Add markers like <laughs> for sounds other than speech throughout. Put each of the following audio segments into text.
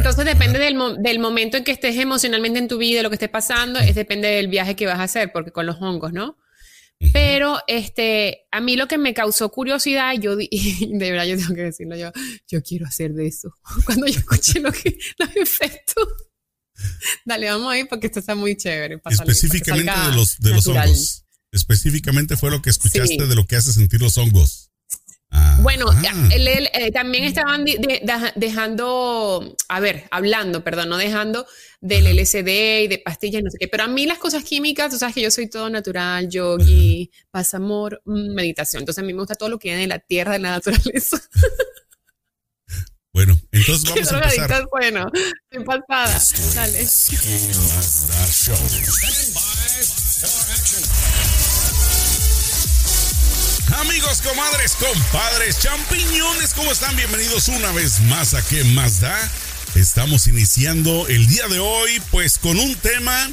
Entonces depende del, del, momento en que estés emocionalmente en tu vida, lo que esté pasando, es depende del viaje que vas a hacer, porque con los hongos, ¿no? Pero este, a mí lo que me causó curiosidad, yo <laughs> de verdad yo tengo que decirlo yo, yo quiero hacer de eso. <laughs> Cuando yo escuché lo que, los efectos. <laughs> Dale, vamos ahí porque esto está muy chévere. Específicamente de los, de los hongos. Específicamente fue lo que escuchaste de lo que hace sentir los hongos. Bueno, eh, también estaban dejando, a ver, hablando, perdón, no dejando del LSD y de pastillas, no sé qué, pero a mí las cosas químicas, tú sabes que yo soy todo natural, yogi, paz, amor, mm, meditación, entonces a mí me gusta todo lo que viene de la tierra, de la naturaleza. Bueno, entonces <laughs> vamos a empezar. Bueno, dale. Amigos, comadres, compadres, champiñones, ¿cómo están? Bienvenidos una vez más a ¿Qué más da? Estamos iniciando el día de hoy pues con un tema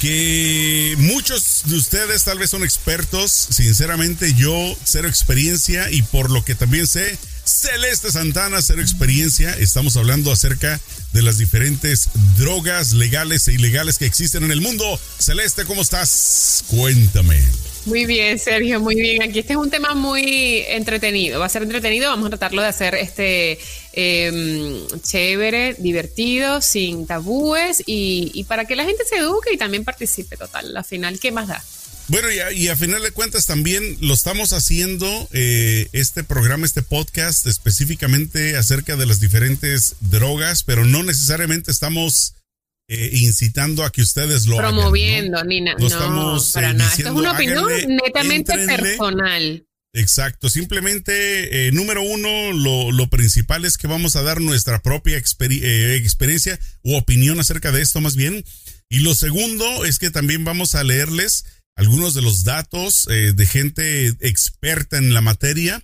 que muchos de ustedes tal vez son expertos, sinceramente yo cero experiencia y por lo que también sé, Celeste Santana, cero experiencia, estamos hablando acerca de las diferentes drogas legales e ilegales que existen en el mundo. Celeste, ¿cómo estás? Cuéntame. Muy bien, Sergio, muy bien. Aquí este es un tema muy entretenido. Va a ser entretenido. Vamos a tratarlo de hacer este em, chévere, divertido, sin tabúes y, para que la gente se eduque y también participe total. Al final, ¿qué más da? Bueno, y a, final de cuentas también lo estamos haciendo, eh, este programa, este podcast, específicamente acerca de las diferentes drogas, pero no necesariamente estamos eh, incitando a que ustedes lo promoviendo nada. No, estamos, para eh, nada. Esto es una opinión netamente personal. Exacto, simplemente, eh, número uno, lo, lo, principal es que vamos a dar nuestra propia experiencia u opinión acerca de esto más bien. Y lo segundo es que también vamos a leerles algunos de los datos de gente experta en la materia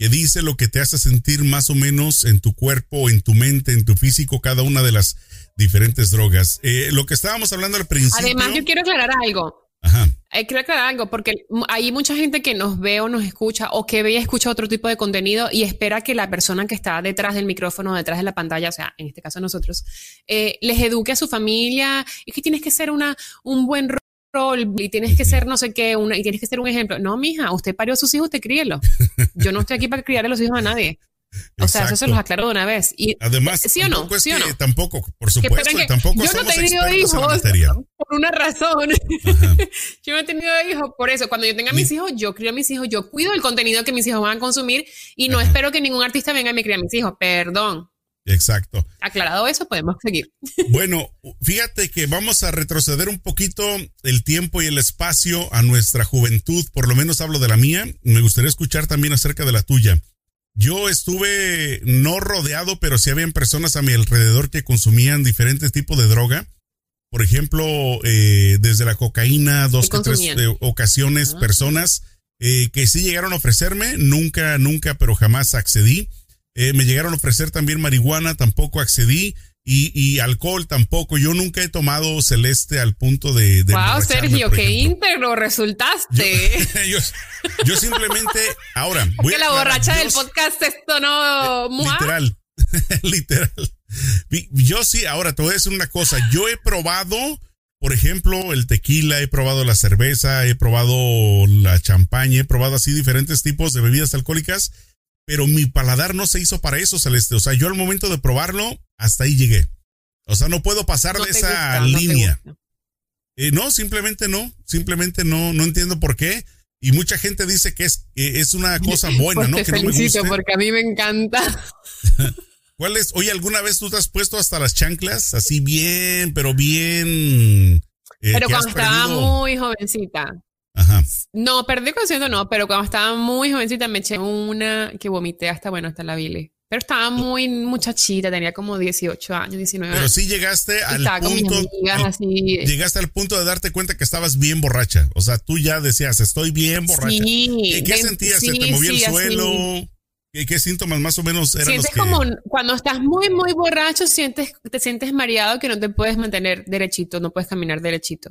que dice lo que te hace sentir más o menos en tu cuerpo, en tu mente, en tu físico, cada una de las diferentes drogas. Eh, lo que estábamos hablando al principio. Además, yo quiero aclarar algo. Ajá. Eh, quiero aclarar algo, porque hay mucha gente que nos ve o nos escucha o que ve y escucha otro tipo de contenido y espera que la persona que está detrás del micrófono, detrás de la pantalla, o sea, en este caso nosotros, eh, les eduque a su familia y que tienes que ser una, un buen rol y tienes que ser no sé qué, una, y tienes que ser un ejemplo. No, mija, usted parió a sus hijos, usted críelo. Yo no estoy aquí para criar a los hijos a nadie. O sea, eso se los aclaro de una vez. Y, Además, ¿sí o no? ¿sí o no? tampoco, por supuesto, tampoco yo no he tenido hijos por una razón. <laughs> yo no he tenido hijos por eso. Cuando yo tenga mis hijos, yo crío a mis hijos, yo cuido el contenido que mis hijos van a consumir y no espero que ningún artista venga y me críe a mis hijos. Perdón. Exacto. Aclarado eso, podemos seguir. <laughs> Bueno, fíjate que vamos a retroceder un poquito el tiempo y el espacio a nuestra juventud, por lo menos hablo de la mía, me gustaría escuchar también acerca de la tuya. Yo estuve no rodeado, pero sí habían personas a mi alrededor que consumían diferentes tipos de droga. Por ejemplo, eh, desde la cocaína, dos o tres eh, ocasiones, ah. personas eh, que sí llegaron a ofrecerme, nunca, nunca, pero jamás accedí. Eh, me llegaron a ofrecer también marihuana, tampoco accedí. Y, y, alcohol tampoco. Yo nunca he tomado celeste al punto de. de wow, Sergio, qué íntegro resultaste. Yo, <laughs> simplemente. Ahora. Voy la borracha del podcast esto no. Literal. <laughs> literal. Yo sí, ahora te voy a decir una cosa. Yo he probado, por ejemplo, el tequila, he probado la cerveza, he probado la champaña, he probado así diferentes tipos de bebidas alcohólicas pero mi paladar no se hizo para eso, Celeste. O sea, yo al momento de probarlo, hasta ahí llegué. O sea, no puedo pasar de esa línea. Eh, no, simplemente no, simplemente no, no entiendo por qué. Y mucha gente dice que es, es una cosa <laughs> buena, ¿no? Te que felicito porque a mí me encanta. <laughs> ¿Cuál es? Oye, ¿alguna vez tú te has puesto hasta las chanclas? Así bien, pero bien. Eh, pero cuando estaba muy jovencita. No, perdí conciencia no, pero cuando estaba muy jovencita me eché una que vomité hasta, bueno, hasta la bile. Pero estaba muy muchachita, tenía como 18 años, 19 años. Pero sí llegaste al punto. Llegaste al punto de darte cuenta que estabas bien borracha. O sea, tú ya decías, estoy bien borracha. Sí, ¿Qué, sentías? ¿Se te movía el suelo? ¿Qué, síntomas más o menos eran Sientes como cuando estás muy, muy borracho, sientes, te sientes mareado que no te puedes mantener derechito, no puedes caminar derechito.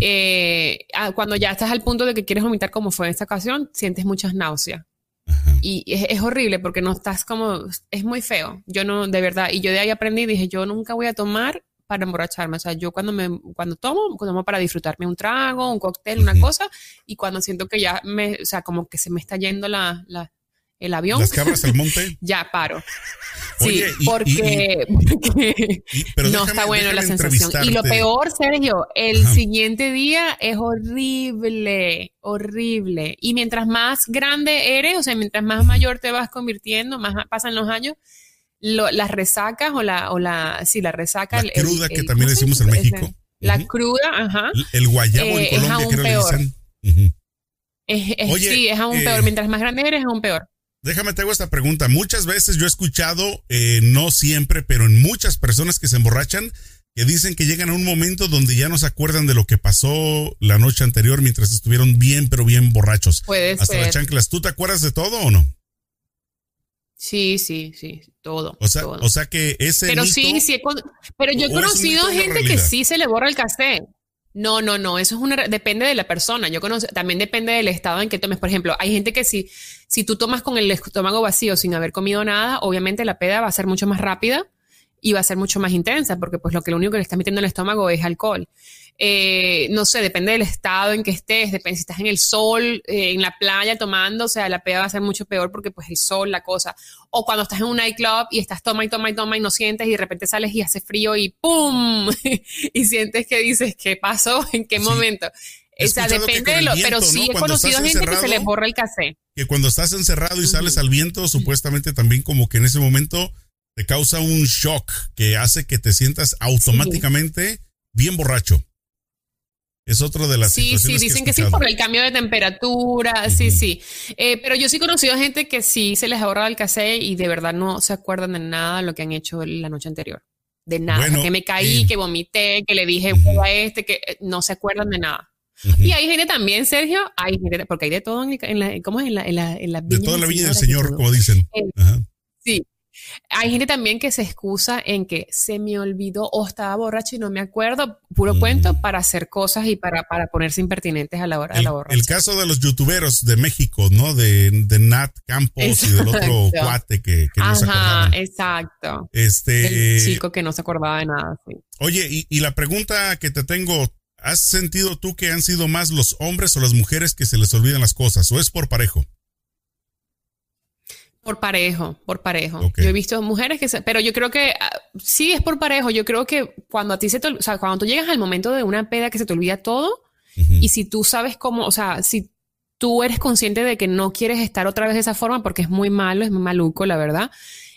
Eh, ah, cuando ya estás al punto de que quieres vomitar como fue en esta ocasión, sientes muchas náuseas. Y es, horrible porque no estás como, es muy feo. Yo no, de verdad, y yo de ahí aprendí, dije, yo nunca voy a tomar para emborracharme. O sea, yo cuando me, cuando tomo, tomo para disfrutarme un trago, un cóctel, una cosa, y cuando siento que ya me, o sea, como que se me está yendo la, la el avión. Las cabras al monte. <laughs> ya paro. Sí, porque, no está bueno la sensación. Y lo peor, Sergio, el siguiente día es horrible, horrible. Y mientras más grande eres, o sea, mientras más mayor te vas convirtiendo, más pasan los años, las resacas o la, o la, sí, la resaca. La cruda que también decimos en México. La cruda, ajá. El, guayabo en eh, Colombia, creo peor. sí, es aún peor. Eh, mientras más grande eres, es aún peor. Déjame te hago esta pregunta. Muchas veces yo he escuchado, eh, no siempre, pero en muchas personas que se emborrachan, que dicen que llegan a un momento donde ya no se acuerdan de lo que pasó la noche anterior mientras estuvieron bien, pero bien borrachos. Puede Hasta las chanclas. ¿Tú te acuerdas de todo o no? Sí, sí, sí, todo. O sea, O sea que ese. Pero sí, sí, pero yo he conocido gente que sí se le borra el cassette. No, no, no, eso es una depende de la persona. Yo conozco, también depende del estado en que tomes. Por ejemplo, hay gente que si, si tú tomas con el estómago vacío sin haber comido nada, obviamente la peda va a ser mucho más rápida y va a ser mucho más intensa, porque pues lo que lo único que le está metiendo en el estómago es alcohol. Eh, no sé, depende del estado en que estés, depende si estás en el sol, eh, en la playa tomando, o sea, la peda va a ser mucho peor porque pues el sol, la cosa. O cuando estás en un nightclub y estás toma y toma y toma y no sientes y de repente sales y hace frío y ¡pum! <laughs> y sientes que dices, ¿qué pasó? <laughs> ¿En qué momento? O sea, depende de lo, pero sí he conocido gente que se le borra el café. Que cuando estás encerrado y sales al viento, supuestamente también como que en ese momento te causa un shock que hace que te sientas automáticamente bien borracho. Es otro de las Sí, sí, dicen que, sí por el cambio de temperatura, sí, sí. Eh, pero yo sí he conocido gente que sí se les ha ahorrado el café y de verdad no se acuerdan de nada de lo que han hecho la noche anterior. De nada. que me caí, que vomité, que le dije a este, que eh, no se acuerdan de nada. Y hay gente también, Sergio, hay gente, porque hay de todo en, la, ¿cómo es? En la, en la, en la De toda la viña del Señor, como dicen. Eh, sí, hay gente también que se excusa en que se me olvidó o estaba borracho y no me acuerdo, puro cuento, para hacer cosas y para, para ponerse impertinentes a la hora de la borracha. El caso de los youtuberos de México, ¿no? De, de Nat Campos y del otro cuate que, que no se acordaba. exacto. Este, el chico que no se acordaba de nada, sí. Oye, y, y la pregunta que te tengo, ¿has sentido tú que han sido más los hombres o las mujeres que se les olvidan las cosas? ¿O es por parejo? Por parejo, por parejo. Yo he visto mujeres que se, pero yo creo que ah, sí es por parejo. Yo creo que cuando a ti se te, o sea, cuando tú llegas al momento de una peda que se te olvida todo y si tú sabes cómo, o sea, si tú eres consciente de que no quieres estar otra vez de esa forma porque es muy malo, es muy maluco, la verdad,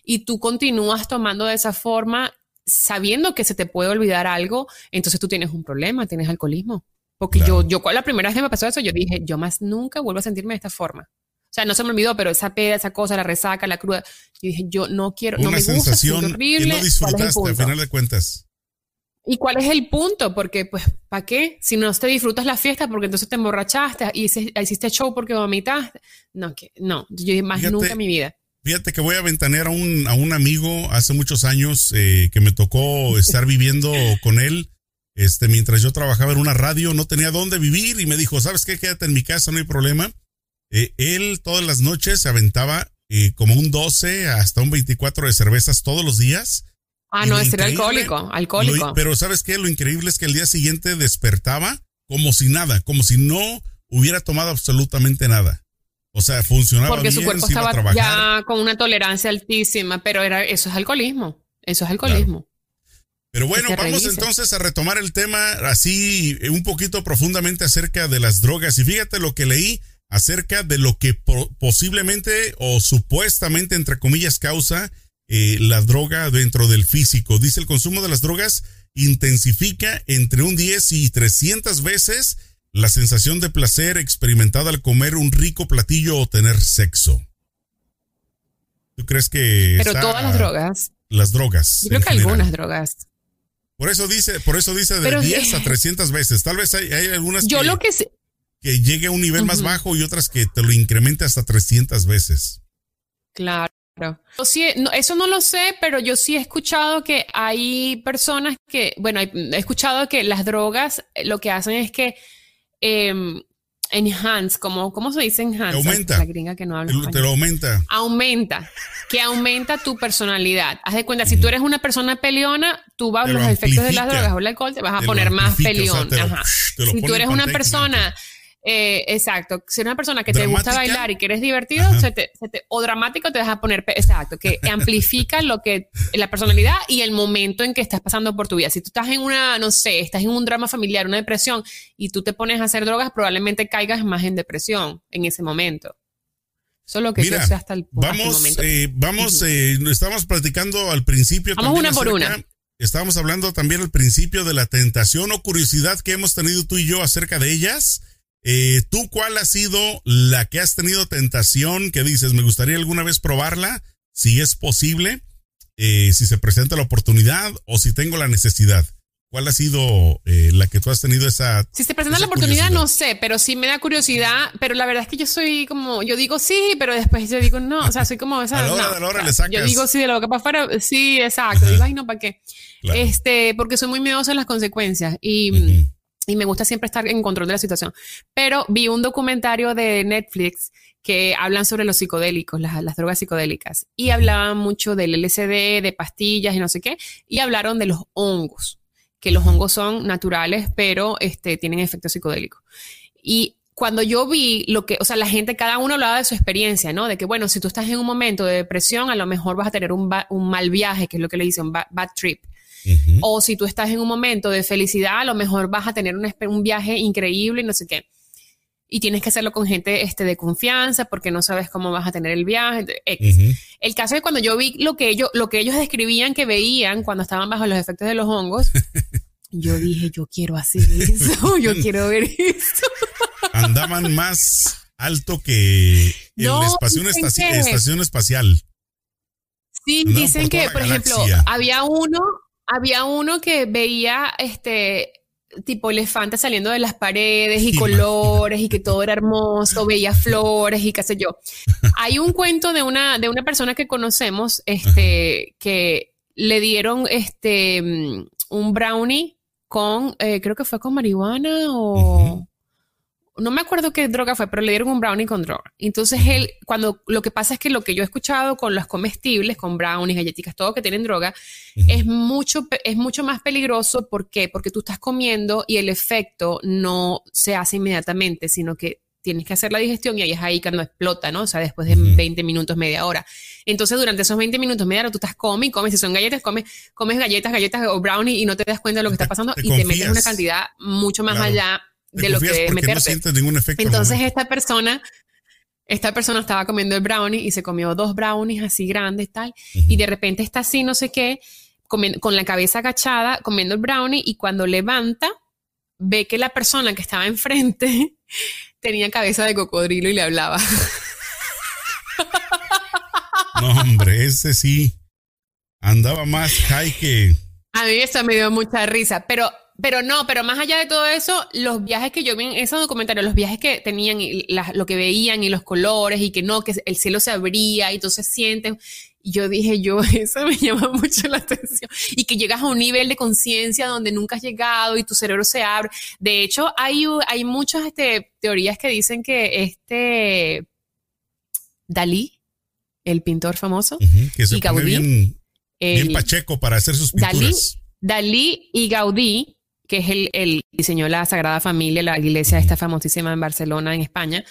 y tú continúas tomando de esa forma sabiendo que se te puede olvidar algo, entonces tú tienes un problema, tienes alcoholismo. Porque yo, yo, la primera vez que me pasó eso, yo dije, yo más nunca vuelvo a sentirme de esta forma. O sea, no se me olvidó, pero esa peda, esa cosa, la resaca, la cruda. Yo dije, yo no quiero, no me gusta, sensación horrible. Que no disfrutaste al final de cuentas. ¿Y cuál es el punto? Porque, pues, ¿para qué? Si no te disfrutas la fiesta porque entonces te emborrachaste y hiciste show porque vomitaste. No, que, no, yo dije, más nunca en mi vida. Fíjate que voy a ventanear a un, a un amigo hace muchos años eh, que me tocó estar viviendo con él. Este, mientras yo trabajaba en una radio, no tenía dónde vivir y me dijo, ¿sabes qué? Quédate en mi casa, no hay problema. Eh, él todas las noches se aventaba eh, como un 12 hasta un 24 de cervezas todos los días. Ah, no, ese era alcohólico, alcohólico. pero ¿sabes qué? Lo increíble es que el día siguiente despertaba como si nada, como si no hubiera tomado absolutamente nada. O sea, funcionaba Porque su cuerpo estaba ya con una tolerancia altísima, pero era eso es alcoholismo. Eso es alcoholismo. Pero bueno, vamos entonces a retomar el tema así eh, un poquito profundamente acerca de las drogas. Y fíjate lo que leí acerca de lo que posiblemente o supuestamente, entre comillas, causa eh, la droga dentro del físico. Dice el consumo de las drogas intensifica entre un 10 y 300 veces la sensación de placer experimentada al comer un rico platillo o tener sexo. ¿Tú crees que... Pero todas las drogas. Las drogas. Yo creo que algunas drogas. Por eso dice, por eso dice de 10 a 300 veces. Tal vez hay, hay algunas Yo lo que sé que llegue a un nivel más bajo y otras que te lo incremente hasta 300 veces. Claro. Sí, eso no lo sé, pero yo sí he escuchado que hay personas que, bueno, he escuchado que las drogas eh, lo que hacen es que em, enhance, como, ¿cómo se dice enhance? Aumenta. La gringa que no habla Te lo aumenta. Aumenta. Que aumenta tu personalidad. Haz de cuenta, si tú eres una persona peleona, tú vas a los efectos de las drogas o el alcohol, te vas a poner más peleón. si tú eres una persona eh, exacto. Si eres una persona que te gusta bailar y que eres divertido, o dramático, te vas a poner, exacto, que amplifica lo que, la personalidad y el momento en que estás pasando por tu vida. Si tú estás en una, no sé, estás en un drama familiar, una depresión, y tú te pones a hacer drogas, probablemente caigas más en depresión en ese momento. Eso es lo que yo sé hasta el, vamos, momento. Eh, vamos, eh, estamos platicando al principio. Vamos una por una. Estábamos hablando también al principio de la tentación o curiosidad que hemos tenido tú y yo acerca de ellas. Eh, ¿Tú cuál ha sido la que has tenido tentación que dices, me gustaría alguna vez probarla, si es posible, eh, si se presenta la oportunidad o si tengo la necesidad? ¿Cuál ha sido eh, la que tú has tenido esa... Si se presenta la oportunidad, no sé, pero sí me da curiosidad, pero la verdad es que yo soy como, yo digo sí, pero después yo digo no, o sea, soy como esa... Yo digo sí de la boca para afuera, sí, exacto, digo, ay, no, ¿para qué? Este, porque soy muy miedosa en las consecuencias y y me gusta siempre estar en control de la situación. Pero vi un documentario de Netflix que hablan sobre los psicodélicos, las, drogas psicodélicas, y hablaban mucho del LSD, de pastillas y no sé qué, y hablaron de los hongos, que los hongos son naturales, pero este, tienen efecto psicodélico. Y cuando yo vi lo que, o sea, la gente, cada uno hablaba de su experiencia, ¿no? De que, bueno, si tú estás en un momento de depresión, a lo mejor vas a tener un, un mal viaje, que es lo que le dicen, un bad trip. O si tú estás en un momento de felicidad, a lo mejor vas a tener un, un viaje increíble y no sé qué. Y tienes que hacerlo con gente este, de confianza porque no sabes cómo vas a tener el viaje. El caso es cuando yo vi lo que, ellos, lo que ellos describían que veían cuando estaban bajo los efectos de los hongos, <laughs> yo dije, yo quiero hacer eso, <laughs> yo quiero ver eso. <laughs> Andaban más alto que en la estación, estación espacial. Sí, dicen que, por ejemplo, había uno, había uno que veía este tipo elefantes saliendo de las paredes y colores y que todo era hermoso, <laughs> veía flores y qué sé yo. Hay un cuento de una, de una persona que conocemos, este, que le dieron este un brownie con, eh, creo que fue con marihuana o, no me acuerdo qué droga fue, pero le dieron un brownie con droga. Entonces él, cuando lo que pasa es que lo que yo he escuchado con los comestibles, con brownies, galletitas, todo que tienen droga, es mucho, es mucho más peligroso. ¿Por qué? Porque tú estás comiendo y el efecto no se hace inmediatamente, sino que tienes que hacer la digestión y ahí es ahí cuando explota, ¿no? O sea, después de 20 minutos, media hora. Entonces, durante esos 20 minutos, media hora, tú estás comiendo y comes. Si son galletas, comes, comes galletas, galletas o brownie y no te das cuenta de lo que está pasando y te metes una cantidad mucho más allá de lo que meterte. Entonces esta persona, esta persona estaba comiendo el brownie y se comió dos brownies así grandes tal, y de repente está así, no sé qué, con la cabeza agachada, comiendo el brownie y cuando levanta, ve que la persona que estaba enfrente <laughs> tenía cabeza de cocodrilo y le hablaba. No, hombre, ese sí andaba más high que... A mí eso me dio mucha risa, pero pero no, pero más allá de todo eso, los viajes que yo vi en esos documentarios, los viajes que tenían y lo que veían y los colores y que no, que el cielo se abría y entonces sientes. Y yo dije, yo, <laughs> eso me llama mucho la atención. Y que llegas a un nivel de conciencia donde nunca has llegado y tu cerebro se abre. De hecho, hay, hay muchas este, teorías que dicen que este Dalí, el pintor famoso, que se y bien, bien, pacheco para hacer sus pinturas. Dalí y Gaudí que es el, el diseñó la Sagrada Familia, la iglesia esta famosísima en Barcelona, en España,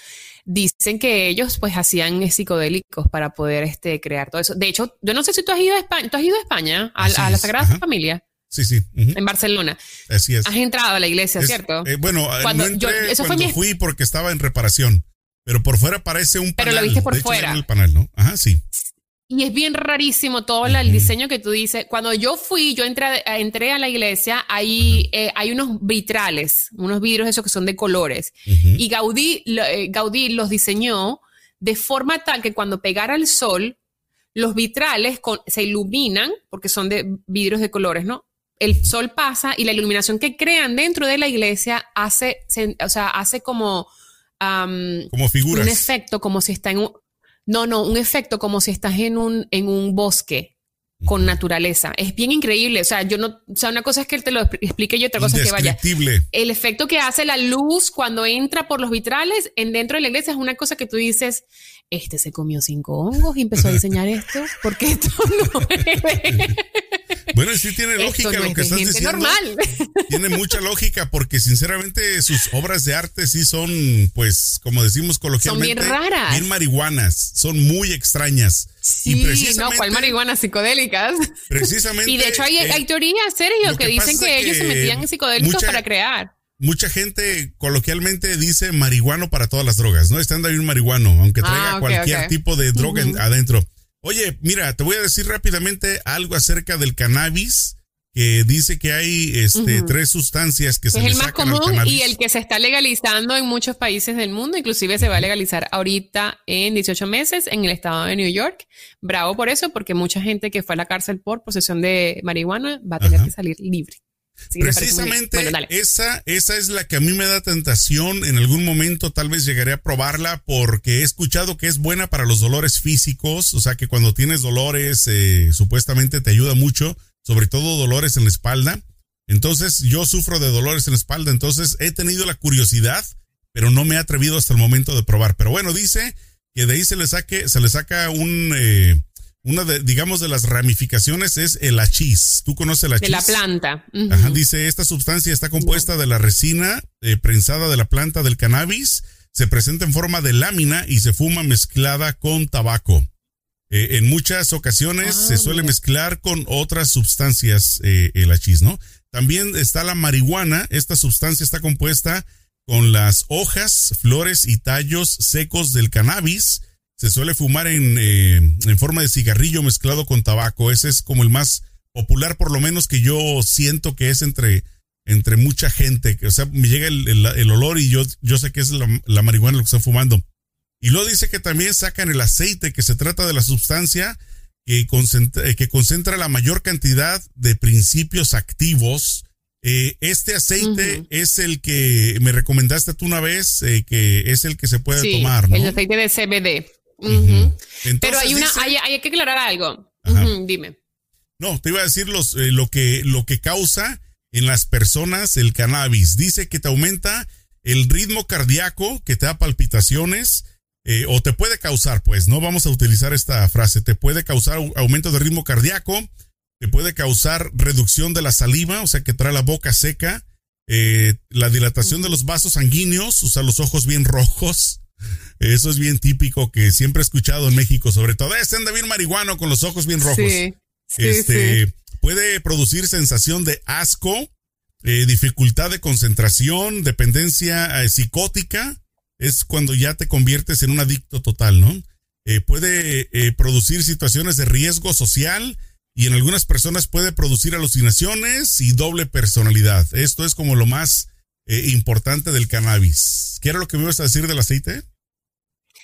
dicen que ellos pues hacían psicodélicos para poder este, crear todo eso. De hecho, yo no sé si tú has ido a España, ¿tú has ido a España, a, la Sagrada Familia. Sí, sí. En Barcelona. Así es. Has entrado a la iglesia, ¿cierto? Eh, bueno, eh, cuando, no entré eso cuando fue fui porque estaba en reparación. Pero por fuera parece un panel. Pero lo viste por fuera. el panel, ¿no? Ajá, sí. Y es bien rarísimo todo el diseño que tú dices. Cuando yo fui, yo entré, entré a la iglesia, hay, eh, hay unos vitrales, unos vidrios esos que son de colores. Y Gaudí, eh, Gaudí los diseñó de forma tal que cuando pegara el sol, los vitrales se iluminan, porque son de vidrios de colores, ¿no? El sol pasa y la iluminación que crean dentro de la iglesia hace, o sea, hace como... como figuras. Un efecto, como si está en un, no, no, un efecto como si estás en un, en un bosque. con naturaleza. Es bien increíble. O sea, yo no, o sea, una cosa es que él te lo explique y otra cosa es que vaya. El efecto que hace la luz cuando entra por los vitrales en dentro de la iglesia es una cosa que tú dices, este se comió cinco hongos y empezó a diseñar esto, porque esto no es. <laughs> Bueno, sí tiene lógica lo que estás diciendo. Normal. Tiene mucha lógica porque sinceramente sus obras de arte sí son, pues, como decimos coloquialmente, son bien raras, bien marihuanas, son muy extrañas. Sí, no, ¿cuál marihuanas psicodélicas? Precisamente. y de hecho hay, hay teorías, Sergio, que, dicen que, ellos se metían en psicodélicos para crear mucha gente coloquialmente dice marihuano para todas las drogas, ¿no? Están un marihuano, aunque traiga ah, cualquier tipo de droga adentro. Oye, mira, te voy a decir rápidamente algo acerca del cannabis que dice que hay este, tres sustancias que se Es el más común y el que se está legalizando en muchos países del mundo, inclusive se va a legalizar ahorita en 18 meses en el estado de New York. Bravo por eso, porque mucha gente que fue a la cárcel por posesión de marihuana va a tener que salir libre. Precisamente esa, esa es la que a mí me da tentación. En algún momento tal vez llegaré a probarla porque he escuchado que es buena para los dolores físicos. O sea que cuando tienes dolores, eh, supuestamente te ayuda mucho, sobre todo dolores en la espalda. Entonces yo sufro de dolores en la espalda. Entonces he tenido la curiosidad, pero no me he atrevido hasta el momento de probar. Pero bueno, dice que de ahí se le saque, se le saca un, eh, una de, digamos, de las ramificaciones es el achís. ¿Tú conoces el achís? De la planta. Ajá, dice, esta sustancia está compuesta de la resina eh, prensada de la planta del cannabis, se presenta en forma de lámina y se fuma mezclada con tabaco. Eh, en muchas ocasiones se ah, suele mezclar con otras sustancias eh, el achís, ¿no? También está la marihuana. Esta sustancia está compuesta con las hojas, flores y tallos secos del cannabis se suele fumar en, eh, en forma de cigarrillo mezclado con tabaco. Ese es como el más popular, por lo menos que yo siento que es entre, entre mucha gente. O sea, me llega el, olor y yo, yo sé que es la, marihuana lo que están fumando. Y luego dice que también sacan el aceite, que se trata de la sustancia que concentra, eh, que concentra la mayor cantidad de principios activos. Eh, este aceite es el que me recomendaste tú una vez, que es el que se puede tomar, ¿no? El aceite de CBD. Pero hay una, hay, que aclarar algo. dime. No, te iba a decir los, eh, lo, que, lo que causa en las personas el cannabis. Dice que te aumenta el ritmo cardíaco, que te da palpitaciones, eh, o te puede causar, pues, no vamos a utilizar esta frase, te puede causar aumento de ritmo cardíaco, te puede causar reducción de la saliva, o sea que trae la boca seca, eh, la dilatación de los vasos sanguíneos, o sea, los ojos bien rojos, eso es bien típico que siempre he escuchado en México, sobre todo. Este anda bien marihuano con los ojos bien rojos. Sí, este puede producir sensación de asco, eh, dificultad de concentración, dependencia eh, psicótica. Es cuando ya te conviertes en un adicto total, ¿no? Eh, puede producir situaciones de riesgo social y en algunas personas puede producir alucinaciones y doble personalidad. Esto es como lo más importante del cannabis. ¿Qué era lo que me ibas a decir del aceite?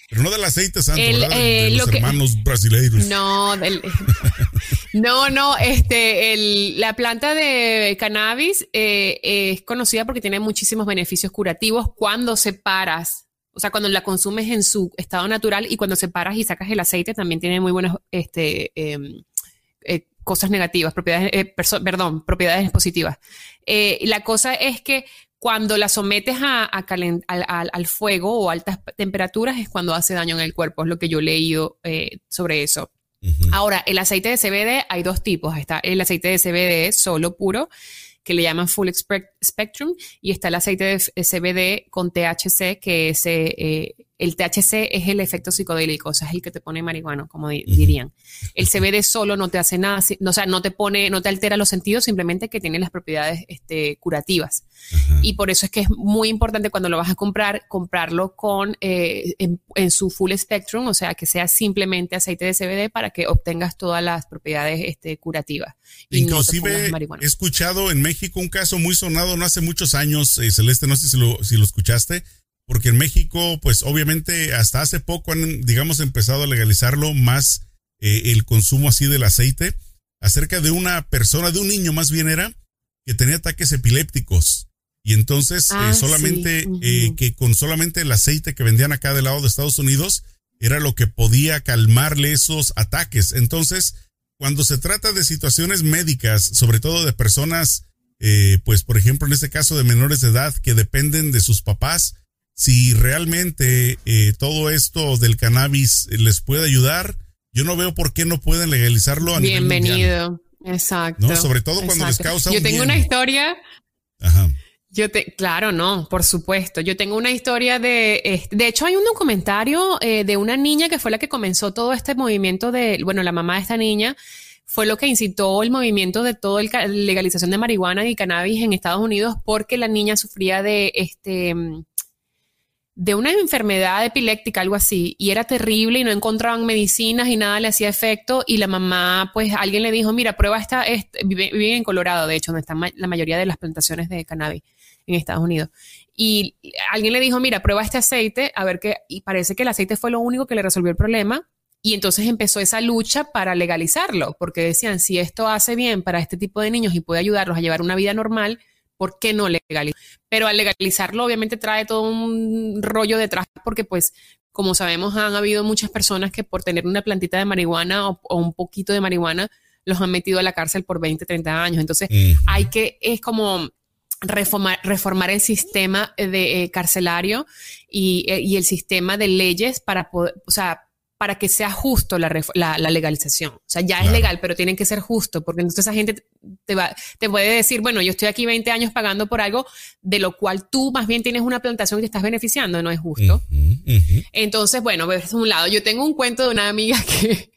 Pero no del aceite santo, de, eh, los hermanos brasileiros. No, <laughs> no, no, este, la planta de cannabis eh, es conocida porque tiene muchísimos beneficios curativos cuando separas, o sea, cuando la consumes en su estado natural y cuando separas y sacas el aceite también tiene muy buenas, este, em, eh, cosas negativas, propiedades, perdón, propiedades positivas. la cosa es que cuando la sometes a, al, fuego o altas temperaturas es cuando hace daño en el cuerpo, es lo que yo he leído eh, sobre eso. Ahora, el aceite de CBD hay dos tipos. Está el aceite de CBD solo puro, que le llaman full spectrum, y está el aceite de CBD con THC, que es eh, el THC es el efecto psicodélico, o sea, es el que te pone marihuano, como dirían. El CBD solo no te hace nada, o sea, no te pone, no te altera los sentidos, simplemente que tiene las propiedades este, curativas. Y por eso es que es muy importante cuando lo vas a comprar, comprarlo con eh, en, su full spectrum, o sea, que sea simplemente aceite de CBD para que obtengas todas las propiedades este, curativas. Inclusive he escuchado en México un caso muy sonado no hace muchos años, eh, Celeste, no sé si lo, si lo escuchaste porque en México, pues obviamente hasta hace poco han, digamos, empezado a legalizarlo más eh, el consumo así del aceite, acerca de una persona, de un niño más bien era, que tenía ataques epilépticos. Y entonces, eh, ah, solamente, eh, que con solamente el aceite que vendían acá del lado de Estados Unidos, era lo que podía calmarle esos ataques. Entonces, cuando se trata de situaciones médicas, sobre todo de personas, eh, pues por ejemplo en este caso de menores de edad que dependen de sus papás, si realmente eh, todo esto del cannabis les puede ayudar, yo no veo por qué no pueden legalizarlo a Bienvenido. Exacto. Sobre todo cuando les causa Yo tengo una historia. Ajá. Yo te, claro, no, por supuesto. Yo tengo una historia de, de hecho hay un documentario eh, de una niña que fue la que comenzó todo este movimiento de, bueno, la mamá de esta niña fue lo que incitó el movimiento de toda la legalización de marihuana y cannabis en Estados Unidos porque la niña sufría de este de una enfermedad epiléptica, algo así, y era terrible y no encontraban medicinas y nada le hacía efecto y la mamá, pues alguien le dijo, mira, prueba esta, vive, en Colorado, de hecho, donde están la mayoría de las plantaciones de cannabis en Estados Unidos. Y alguien le dijo, mira, prueba este aceite, a ver qué, y parece que el aceite fue lo único que le resolvió el problema. Y entonces empezó esa lucha para legalizarlo, porque decían, si esto hace bien para este tipo de niños y puede ayudarlos a llevar una vida normal, ¿por qué no legalizar? Pero al legalizarlo obviamente trae todo un rollo detrás porque pues como sabemos han habido muchas personas que por tener una plantita de marihuana o, un poquito de marihuana los han metido a la cárcel por 20, 30 años. Entonces hay que, es como reformar, reformar el sistema de eh, carcelario y, eh, y, el sistema de leyes para poder, o sea, para que sea justo la, legalización. O sea, ya es legal, pero tienen que ser justo, porque entonces esa gente te, va, te puede decir, bueno, yo estoy aquí 20 años pagando por algo de lo cual tú más bien tienes una plantación te estás beneficiando, no es justo. Entonces, bueno, es un lado. Yo tengo un cuento de una amiga <laughs> que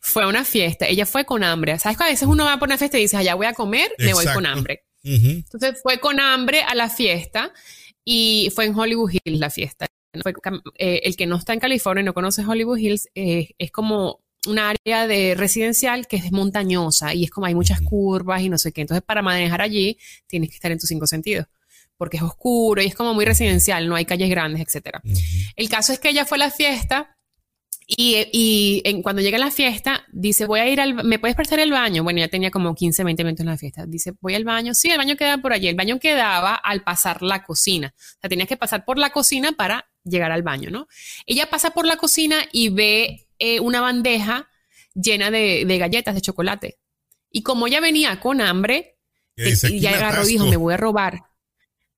fue a una fiesta, ella fue con hambre. ¿Sabes que a veces uno va por una fiesta y dice, allá voy a comer, me voy con hambre? Entonces fue con hambre a la fiesta y fue en Hollywood Hills la fiesta. Eh, el que no está en California y no conoce Hollywood Hills, eh, es como un área de residencial que es montañosa y es como hay muchas curvas y no sé qué. Entonces, para manejar allí, tienes que estar en tus cinco sentidos porque es oscuro y es como muy residencial, no hay calles grandes, etc. El caso es que ella fue a la fiesta y, en, cuando llega a la fiesta, dice, voy a ir al, ¿me puedes prestar el baño? Bueno, ya tenía como 15, 20 minutos en la fiesta. Dice, voy al baño. Sí, el baño queda por allí. El baño quedaba al pasar la cocina. O sea, tenías que pasar por la cocina para llegar al baño, ¿no? Ella pasa por la cocina y ve eh, una bandeja llena de, galletas de chocolate. Y como ella venía con hambre, ya agarró y dijo, me voy a robar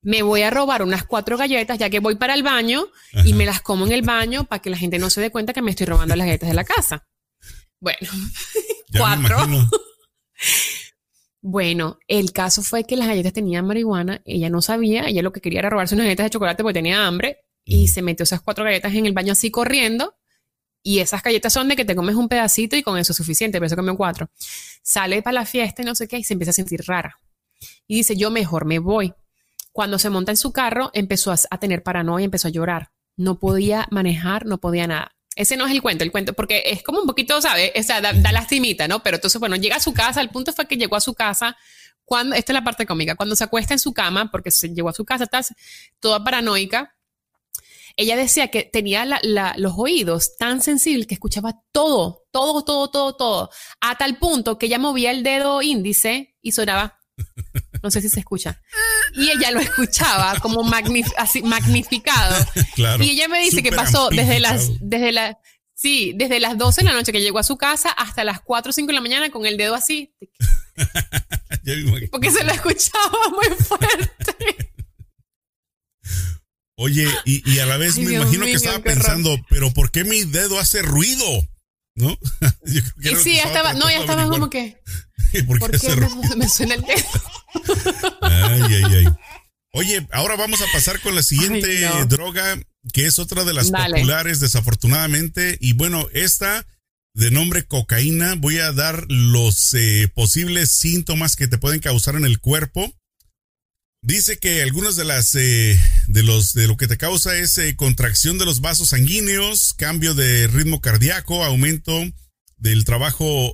me voy a robar unas cuatro galletas ya que voy para el baño y me las como en el baño para que la gente no se dé cuenta que me estoy robando las galletas de la casa. Bueno, <laughs> cuatro. Bueno, el caso fue que las galletas tenían marihuana, ella no sabía, ella lo que quería era robarse unas galletas de chocolate porque tenía hambre y se metió esas cuatro galletas en el baño así corriendo y esas galletas son de que te comes un pedacito y con eso es suficiente, pero eso comió cuatro. Sale para la fiesta y no sé qué y se empieza a sentir rara. Y dice, yo mejor me voy cuando se monta en su carro, empezó a, tener paranoia, empezó a llorar. No podía manejar, no podía nada. Ese no es el cuento, el cuento, porque es como un poquito, ¿sabes? O sea, da, lastimita, ¿no? Pero entonces, bueno, llega a su casa, el punto fue que llegó a su casa cuando, esta es la parte cómica, cuando se acuesta en su cama, porque se llegó a su casa, está toda paranoica, ella decía que tenía los oídos tan sensibles que escuchaba todo, todo, todo, todo, todo, a tal punto que ella movía el dedo índice y sonaba no sé si se escucha. Y ella lo escuchaba como así, magnificado. y ella me dice que pasó desde las, desde la, sí, desde las 12 de la noche que llegó a su casa hasta las 4 o 5 de la mañana con el dedo así. <laughs> Porque se lo escuchaba muy fuerte. <laughs> Oye, y, a la vez me imagino que estaba pensando, pero ¿por qué mi dedo hace ruido? ¿No? <laughs> y sí, ya estaba, no, ya estaba como que. <laughs> ¿Por qué, <laughs> me, suena el dedo? ay, ay, ay. Oye, ahora vamos a pasar con la siguiente droga, que es otra de las populares, desafortunadamente. Y bueno, esta de nombre cocaína, voy a dar los eh, posibles síntomas que te pueden causar en el cuerpo. Dice que algunos de las eh, de los de lo que te causa es eh, contracción de los vasos sanguíneos, cambio de ritmo cardíaco, aumento del trabajo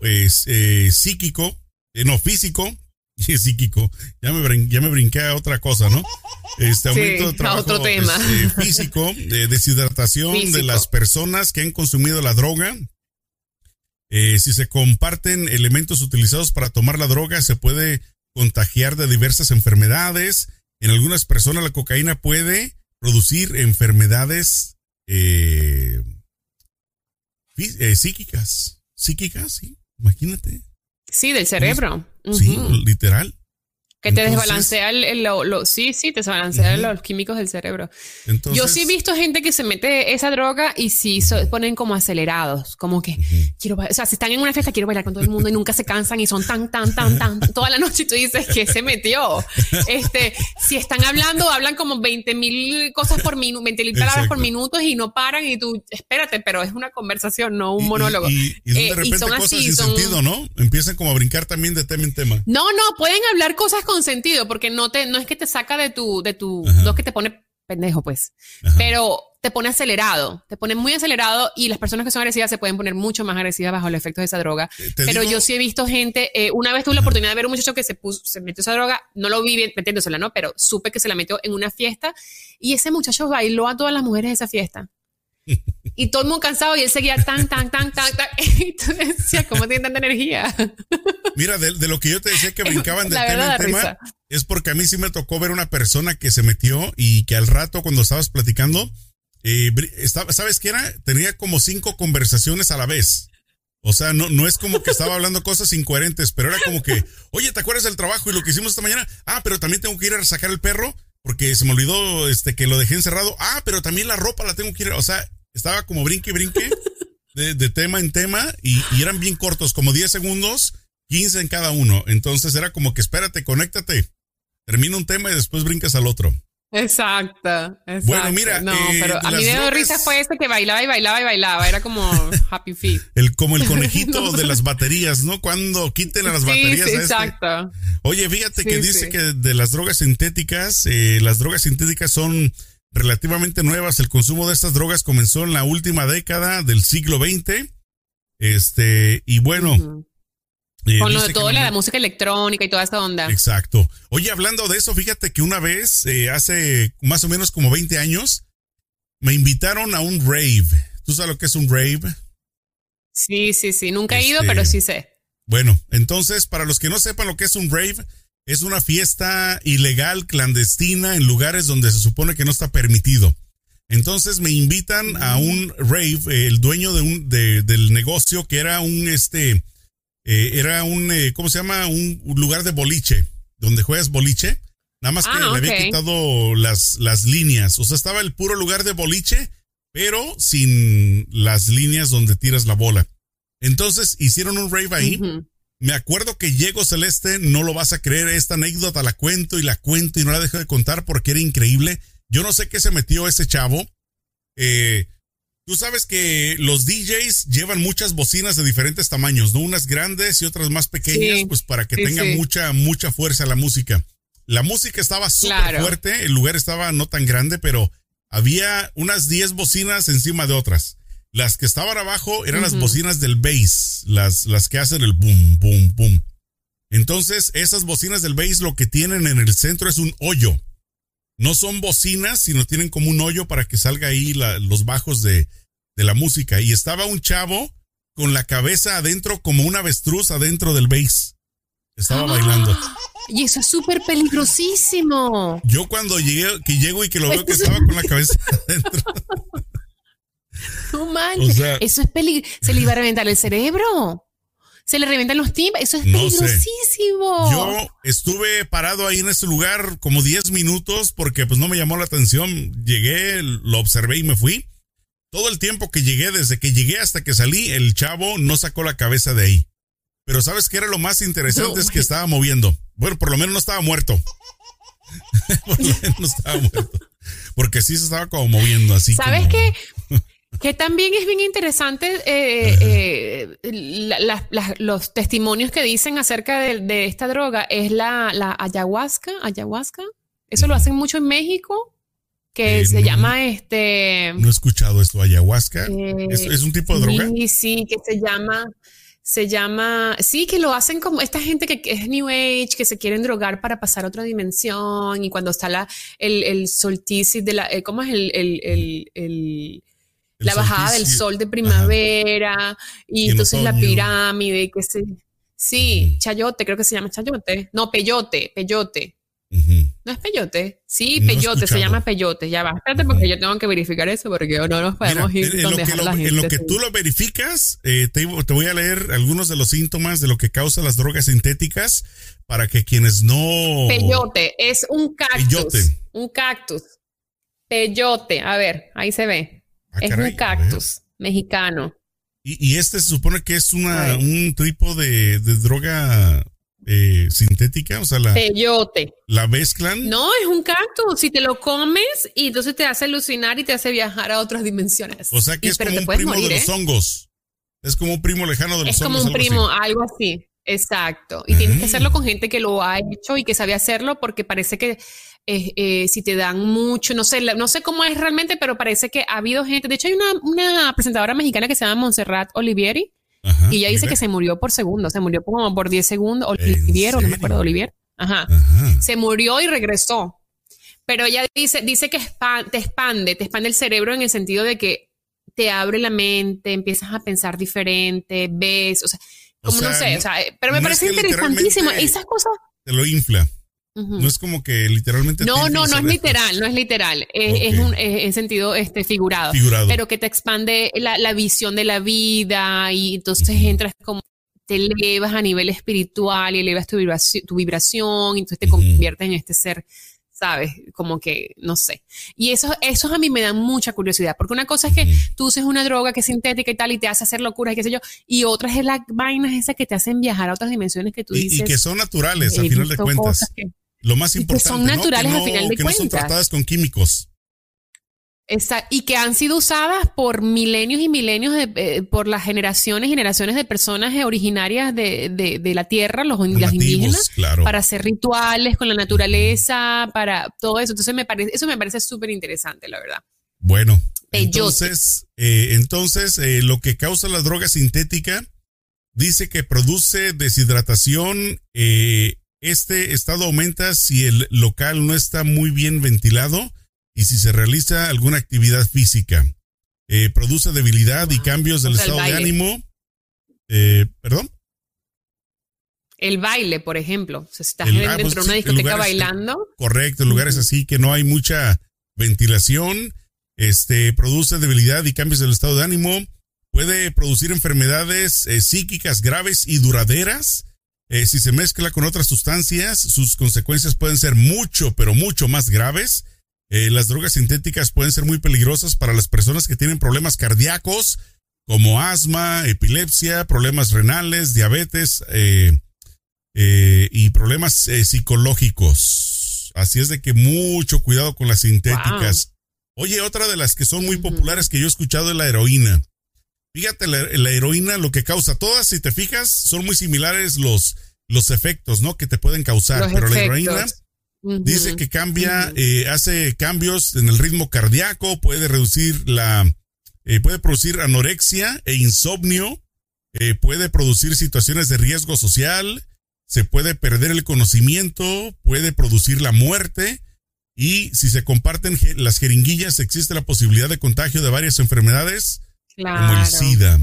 psíquico, no físico, <laughs> y psíquico. Ya me, ya me brinqué a otra cosa, ¿no? Este aumento de trabajo otro tema. Este, físico, de deshidratación de las personas que han consumido la droga. Eh, si se comparten elementos utilizados para tomar la droga, se puede contagiar de diversas enfermedades. En algunas personas la cocaína puede producir enfermedades eh, eh, psíquicas. Psíquicas, sí Imagínate. Sí, del cerebro. Sí, literal. Que te desbalancea el, lo, sí, sí, te desbalancea los químicos del cerebro. Yo sí he visto gente que se mete esa droga y sí se ponen como acelerados, como que quiero, o sea, si están en una fiesta quiero bailar con todo el mundo y nunca se cansan y son tan, tan, tan, tan <laughs> toda la noche y tú dices que se metió. Este, si están hablando, hablan como 20 mil cosas por minuto, 20 mil palabras por minuto y no paran y tú, espérate, pero es una conversación, no un monólogo. Y, de eh, repente cosas sin sentido, ¿no? Empiezan como a brincar también de tema en tema. No, no, pueden hablar cosas con sentido, porque no te, no es que te saca de tu, de tu, no es que te pone pendejo, pues, pero te pone acelerado, te pone muy acelerado y las personas que son agresivas se pueden poner mucho más agresivas bajo el efecto de esa droga. Eh, pero yo sí he visto gente, eh, una vez tuve la oportunidad de ver un muchacho que se puso, se metió esa droga, no lo vi metiéndosela, ¿no? Pero supe que se la metió en una fiesta y ese muchacho bailó a todas las mujeres de esa fiesta. Y todo el mundo cansado y él seguía tan, tan, tan, tan, tan. Y tú decías, ¿cómo tiene tanta energía? Mira, de, lo que yo te decía que brincaban de tema en tema, es porque a mí sí me tocó ver una persona que se metió y que al rato cuando estabas platicando, eh, estaba, ¿sabes qué era? Tenía como cinco conversaciones a la vez. O sea, no, no es como que estaba hablando cosas incoherentes, pero era como que, oye, ¿te acuerdas del trabajo y lo que hicimos esta mañana? Ah, pero también tengo que ir a sacar el perro porque se me olvidó este que lo dejé encerrado. Ah, pero también la ropa la tengo que ir. O sea, estaba como brinque, brinque <laughs> de, tema en tema y, eran bien cortos, como 10 segundos, 15 en cada uno. Entonces era como que espérate, conéctate, termina un tema y después brincas al otro. Exacto, Bueno, mira, no, eh, pero a mí me dio risa fue este que bailaba y bailaba y bailaba, era como Happy Feet. <laughs> El, como el conejito <laughs> de las baterías, ¿no? Cuando quiten a las baterías. Sí, este. exacto. Oye, fíjate que dice que de las drogas sintéticas, eh, las drogas sintéticas son relativamente nuevas. El consumo de estas drogas comenzó en la última década del siglo XX. Este, y bueno. Eh, Con lo de todo la, música electrónica y toda esta onda. Exacto. Oye, hablando de eso, fíjate que una vez, eh, hace más o menos como 20 años, me invitaron a un rave. ¿Tú sabes lo que es un rave? Sí, sí, sí. Nunca he ido, este, pero sí sé. Bueno, entonces, para los que no sepan lo que es un rave, es una fiesta ilegal, clandestina, en lugares donde se supone que no está permitido. Entonces me invitan a un rave, el dueño de un, del negocio que era un, este, eh, era un, eh, ¿cómo se llama? Un, lugar de boliche, donde juegas boliche. Nada más que ah, le había quitado las, las líneas. O sea, estaba el puro lugar de boliche, pero sin las líneas donde tiras la bola. Entonces hicieron un rave ahí. Me acuerdo que llego Celeste, no lo vas a creer, esta anécdota la cuento y la cuento y no la dejo de contar porque era increíble. Yo no sé qué se metió ese chavo. Eh, tú sabes que los DJs llevan muchas bocinas de diferentes tamaños, ¿no? Unas grandes y otras más pequeñas, pues para que tenga mucha, mucha fuerza la música. La música estaba súper fuerte, el lugar estaba no tan grande, pero había unas 10 bocinas encima de otras. Las que estaban abajo eran las bocinas del bass, las, las que hacen el boom, boom, boom. Entonces, esas bocinas del bass lo que tienen en el centro es un hoyo. No son bocinas, sino tienen como un hoyo para que salga ahí los bajos de, de la música. Y estaba un chavo con la cabeza adentro como un avestruz adentro del bass. Estaba bailando. Y eso es súper peligrosísimo. Yo cuando llegué, que llego y que lo veo que estaba con la cabeza <laughs> adentro. No manches. eso es peligroso. Se le iba a reventar el cerebro. Se le reventan los timbres. Eso es peligrosísimo. Yo estuve parado ahí en ese lugar como 10 minutos porque pues no me llamó la atención. Llegué, lo observé y me fui. Todo el tiempo que llegué, desde que llegué hasta que salí, el chavo no sacó la cabeza de ahí. Pero ¿sabes qué era lo más interesante? es que estaba moviendo. Bueno, por lo menos no estaba muerto. <laughs> por lo menos no estaba muerto. Porque sí se estaba como moviendo así. ¿Sabes qué? Que también es bien interesante eh, eh, los testimonios que dicen acerca de, esta droga. Es la, ayahuasca, ayahuasca. Eso lo hacen mucho en México, que eh, se llama este... No he escuchado esto, ayahuasca. ¿Es, un tipo de droga? Sí, sí, que se llama... Se llama, sí, que lo hacen como esta gente que, es New Age, que se quieren drogar para pasar a otra dimensión y cuando está la, el, el solsticio de la, ¿cómo es el, el la bajada del sol de primavera y, entonces la pirámide, que se... Sí, chayote, creo que se llama chayote. No, peyote, peyote. ¿No es peyote? Sí, peyote, se llama peyote. Ya va, espérate porque yo tengo que verificar eso porque no nos podemos ir en, donde lo que, la gente, en lo que tú lo verificas, eh, te, voy a leer algunos de los síntomas de lo que causa las drogas sintéticas para que quienes no... Peyote, es un cactus. Peyote. Un cactus. Peyote, a ver, ahí se ve. Ah, es un cactus mexicano. Y, este se supone que es una, un tipo de, de droga eh, sintética, o sea, la peyote. La mezclan. No, es un cactus. Si te lo comes y entonces te hace alucinar y te hace viajar a otras dimensiones. O sea que es como un primo de los ¿eh? hongos. Es como un primo lejano de los hongos. Es como un primo, algo así. Exacto. Y tienes que hacerlo con gente que lo ha hecho y que sabe hacerlo porque parece que eh, si te dan mucho, no sé, no sé cómo es realmente, pero parece que ha habido gente. De hecho, hay una, una presentadora mexicana que se llama Montserrat Olivieri y ella dice que se murió por segundos, se murió como por 10 segundos. Olivier, no me acuerdo, Olivier. Ajá. Se murió y regresó. Pero ella dice, dice que te expande, te expande el cerebro en el sentido de que te abre la mente, empiezas a pensar diferente, ves, o sea, como no sé, o sea, pero me parece interesantísimo. Esas cosas. Te lo infla. No es como que literalmente. No, no, no es literal, no es literal. Es, un en sentido este, figurado, Pero que te expande la, visión de la vida y entonces entras como te elevas a nivel espiritual y elevas tu vibración, tu vibración y entonces te conviertes en este ser, ¿sabes? Como que, no sé. Y eso, eso a mí me da mucha curiosidad, porque una cosa es que tú uses una droga que es sintética y tal y te hace hacer locuras y qué sé yo, y otra es las vainas esas que te hacen viajar a otras dimensiones que tú dices. Y que son naturales, al final de cuentas. Lo más importante. Que son naturales al final de que cuentas. No son tratadas con químicos. y que han sido usadas por milenios y milenios, de, eh, por las generaciones y generaciones de personas originarias de, de, la tierra, los, los indígenas, para hacer rituales con la naturaleza, para todo eso. Entonces, me parece, eso me parece súper interesante, la verdad. Bueno, entonces, eh, entonces eh, lo que causa la droga sintética dice que produce deshidratación, eh, este estado aumenta si el local no está muy bien ventilado y si se realiza alguna actividad física. Eh, produce debilidad y cambios del estado de ánimo. Eh, ¿Perdón? El baile, por ejemplo. si estás dentro de pues, una discoteca bailando. Correcto, en lugares así que no hay mucha ventilación. Este produce debilidad y cambios del estado de ánimo. Puede producir enfermedades eh, psíquicas graves y duraderas eh, si se mezcla con otras sustancias, sus consecuencias pueden ser mucho, pero mucho más graves. Eh, las drogas sintéticas pueden ser muy peligrosas para las personas que tienen problemas cardíacos, como asma, epilepsia, problemas renales, diabetes eh, y problemas psicológicos. Así es de que mucho cuidado con las sintéticas. Oye, otra de las que son muy populares que yo he escuchado es la heroína. Fíjate, la, heroína lo que causa, todas, si te fijas, son muy similares los, los efectos, ¿no? Que te pueden causar, pero la heroína dice que cambia, eh, hace cambios en el ritmo cardíaco, puede reducir la, eh, puede producir anorexia e insomnio, eh, puede producir situaciones de riesgo social, se puede perder el conocimiento, puede producir la muerte. Y si se comparten las jeringuillas, existe la posibilidad de contagio de varias enfermedades, como el SIDA.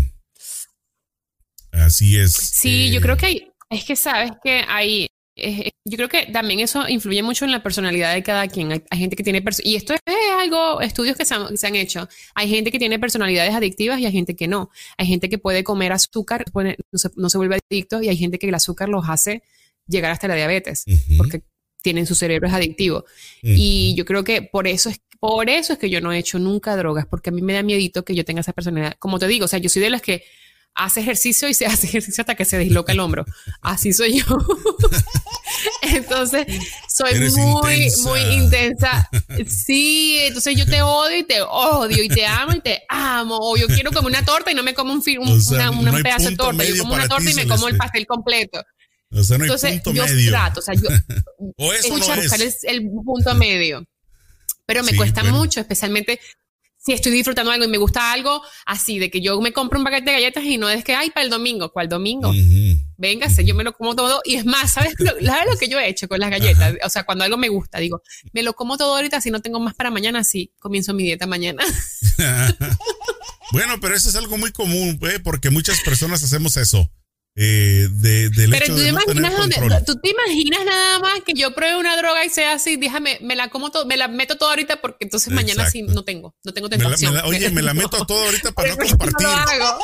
Así es. Sí, yo creo que hay, es que sabes que hay, yo creo que también eso influye mucho en la personalidad de cada quien. Hay, gente que tiene, y esto es algo, estudios que se, han, hecho. Hay gente que tiene personalidades adictivas y hay gente que no. Hay gente que puede comer azúcar, no, se, vuelve adicto y hay gente que el azúcar los hace llegar hasta la diabetes, porque tienen su cerebro es adictivo. Y yo creo que por eso es por eso es que yo no he hecho nunca drogas, porque a mí me da miedito que yo tenga esa personalidad. Como te digo, o sea, yo soy de las que hace ejercicio y se <laughs> hace ejercicio hasta que se disloca el hombro. Así soy yo. <laughs> entonces, soy muy, muy intensa. Sí, entonces yo te odio y te odio y te amo y te amo. O yo quiero comer una torta y no me como un, un, pedazo de torta. Yo como una torta y me como el pastel completo. O sea, no hay Entonces, punto yo medio. trato, o sea, yo <laughs> o eso no es. buscar el punto medio pero me cuesta mucho, especialmente si estoy disfrutando algo y me gusta algo así, de que yo me compro un paquete de galletas y no es que, ay, para el domingo, ¿cuál domingo? Véngase, yo me lo como todo. Y es más, ¿sabes lo, <laughs> lo que yo he hecho con las galletas? O sea, cuando algo me gusta, digo, me lo como todo ahorita, si no tengo más para mañana, sí, comienzo mi dieta mañana. <laughs> bueno, pero eso es algo muy común, ¿eh? porque muchas personas hacemos eso. Eh, de, del Pero hecho tú, de te no imaginas control. dónde- tú te imaginas nada más que yo pruebe una droga y sea así, déjame, me la como todo, me la meto todo ahorita porque entonces mañana sí no tengo, no tengo Me la- me tentación. la- oye, me la <laughs> meto todo ahorita para no compartir. No lo hago.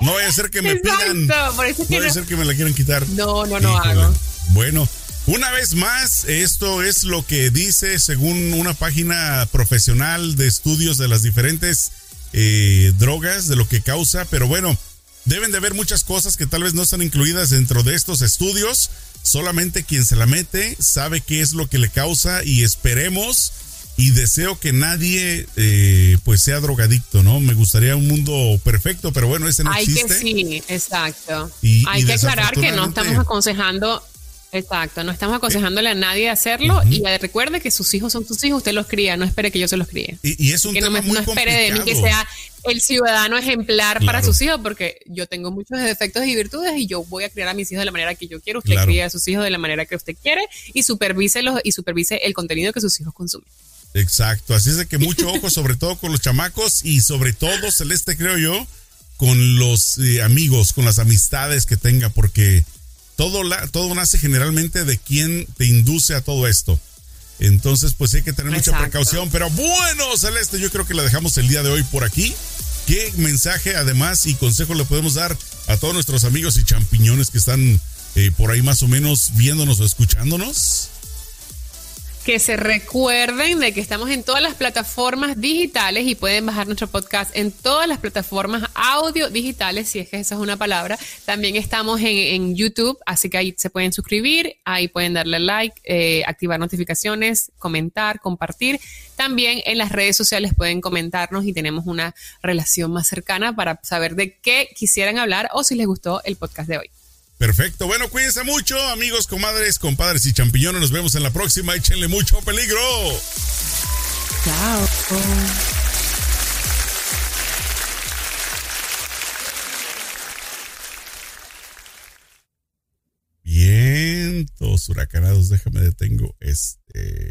No vaya a ser que me pidan. Exacto, por eso es No vaya a ser que me la quieran quitar. no, no, no Híjole. hago. Bueno, una vez más, esto es lo que dice según una página profesional de estudios de las diferentes eh, drogas, de lo que causa, pero bueno, deben de haber muchas cosas que tal vez no están incluidas dentro de estos estudios. Solamente quien se la mete sabe qué es lo que le causa y esperemos y deseo que nadie eh, pues sea drogadicto, ¿no? Me gustaría un mundo perfecto, pero bueno, ese no Hay existe. que sí, exacto. Y- Hay y que aclarar que no estamos aconsejando, exacto, no estamos aconsejándole a nadie hacerlo y recuerde que sus hijos son sus hijos, usted los cría, no espere que yo se los críe. Y, y es un que no, tema me, muy no espere de mí que sea el ciudadano ejemplar para sus hijos, porque yo tengo muchos defectos y virtudes y yo voy a criar a mis hijos de la manera que yo quiero. Usted Claro. cría a sus hijos de la manera que usted quiere y supervíselos y supervise el contenido que sus hijos consumen. Exacto, así es de que mucho <laughs> ojo, sobre todo con los chamacos y sobre todo, Celeste, creo yo, con los eh, amigos, con las amistades que tenga, porque todo, la, todo nace generalmente de quien te induce a todo esto. Entonces, pues hay que tener mucha Exacto. precaución. Pero bueno, Celeste, yo creo que la dejamos el día de hoy por aquí. ¿Qué mensaje, además, y consejo le podemos dar a todos nuestros amigos y champiñones que están eh, por ahí más o menos viéndonos o escuchándonos? Que se recuerden de que estamos en todas las plataformas digitales y pueden bajar nuestro podcast en todas las plataformas audio digitales, si es que esa es una palabra. También estamos en, YouTube, así que ahí se pueden suscribir, ahí pueden darle like, eh, activar notificaciones, comentar, compartir. También en las redes sociales pueden comentarnos y tenemos una relación más cercana para saber de qué quisieran hablar o si les gustó el podcast de hoy. Perfecto. Bueno, cuídense mucho, amigos, comadres, compadres y champiñones. Nos vemos en la próxima. Échenle mucho peligro. Chao. Vientos huracanados. Déjame detengo este.